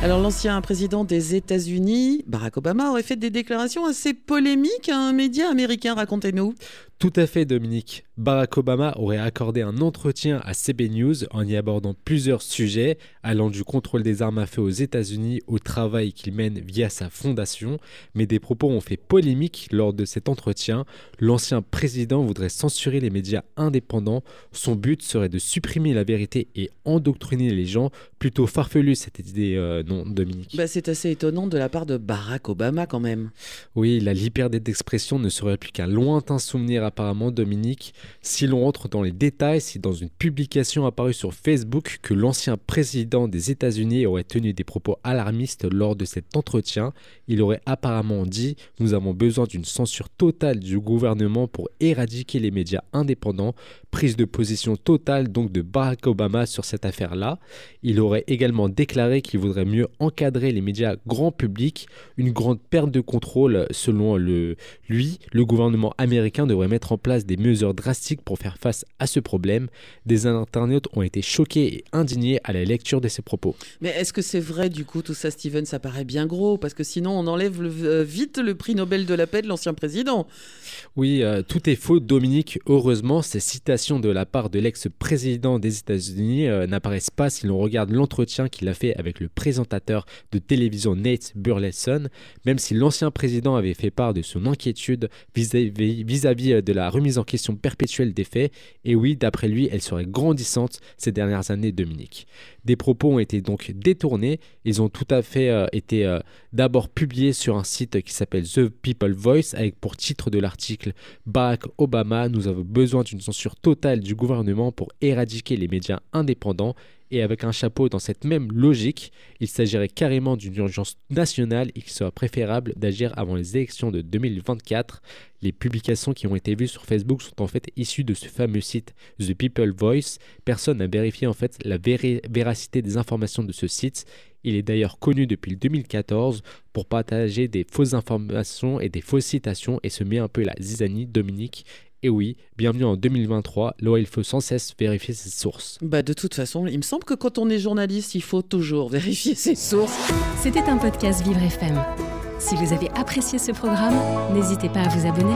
Alors l'ancien président des États-Unis, Barack Obama, aurait fait des déclarations assez polémiques à un média américain. Racontez-nous. Tout à fait, Dominique. Barack Obama aurait accordé un entretien à CB News en y abordant plusieurs sujets, allant du contrôle des armes à feu aux États-Unis au travail qu'il mène via sa fondation. Mais des propos ont fait polémique lors de cet entretien. L'ancien président voudrait censurer les médias indépendants. Son but serait de supprimer la vérité et endoctriner les gens. Plutôt farfelu cette idée, euh, non, Dominique bah, C'est assez étonnant de la part de Barack Obama quand même. Oui, la liberté d'expression ne serait plus qu'un lointain souvenir apparemment, Dominique. Si l'on rentre dans les détails, c'est dans une publication apparue sur Facebook que l'ancien président des États-Unis aurait tenu des propos alarmistes lors de cet entretien. Il aurait apparemment dit Nous avons besoin d'une censure totale du gouvernement pour éradiquer les médias indépendants. Prise de position totale donc de Barack Obama sur cette affaire-là. Il aurait également déclaré qu'il voudrait mieux encadrer les médias grand public. Une grande perte de contrôle selon le, lui. Le gouvernement américain devrait mettre en place des mesures drastiques pour faire face à ce problème. Des internautes ont été choqués et indignés à la lecture de ces propos. Mais est-ce que c'est vrai du coup tout ça, Steven? Ça paraît bien gros parce que sinon on enlève euh, vite le prix Nobel de la paix de l'ancien président. Oui, euh, tout est faux, Dominique. Heureusement, ces citations de la part de l'ex-président des États-Unis euh, n'apparaissent pas si l'on regarde l'entretien qu'il a fait avec le de télévision Nate Burleson, même si l'ancien président avait fait part de son inquiétude vis-à-vis -vis de la remise en question perpétuelle des faits, et oui, d'après lui, elle serait grandissante ces dernières années, Dominique. Des propos ont été donc détournés, ils ont tout à fait euh, été euh, d'abord publiés sur un site qui s'appelle The People Voice, avec pour titre de l'article Barack Obama, nous avons besoin d'une censure totale du gouvernement pour éradiquer les médias indépendants et avec un chapeau dans cette même logique, il s'agirait carrément d'une urgence nationale et qu'il serait préférable d'agir avant les élections de 2024. Les publications qui ont été vues sur Facebook sont en fait issues de ce fameux site The People Voice. Personne n'a vérifié en fait la véracité des informations de ce site. Il est d'ailleurs connu depuis 2014 pour partager des fausses informations et des fausses citations et se met un peu la zizanie Dominique et oui, bienvenue en 2023, là où il faut sans cesse vérifier ses sources. Bah de toute façon, il me semble que quand on est journaliste, il faut toujours vérifier ses sources. C'était un podcast Vivre FM. Si vous avez apprécié ce programme, n'hésitez pas à vous abonner.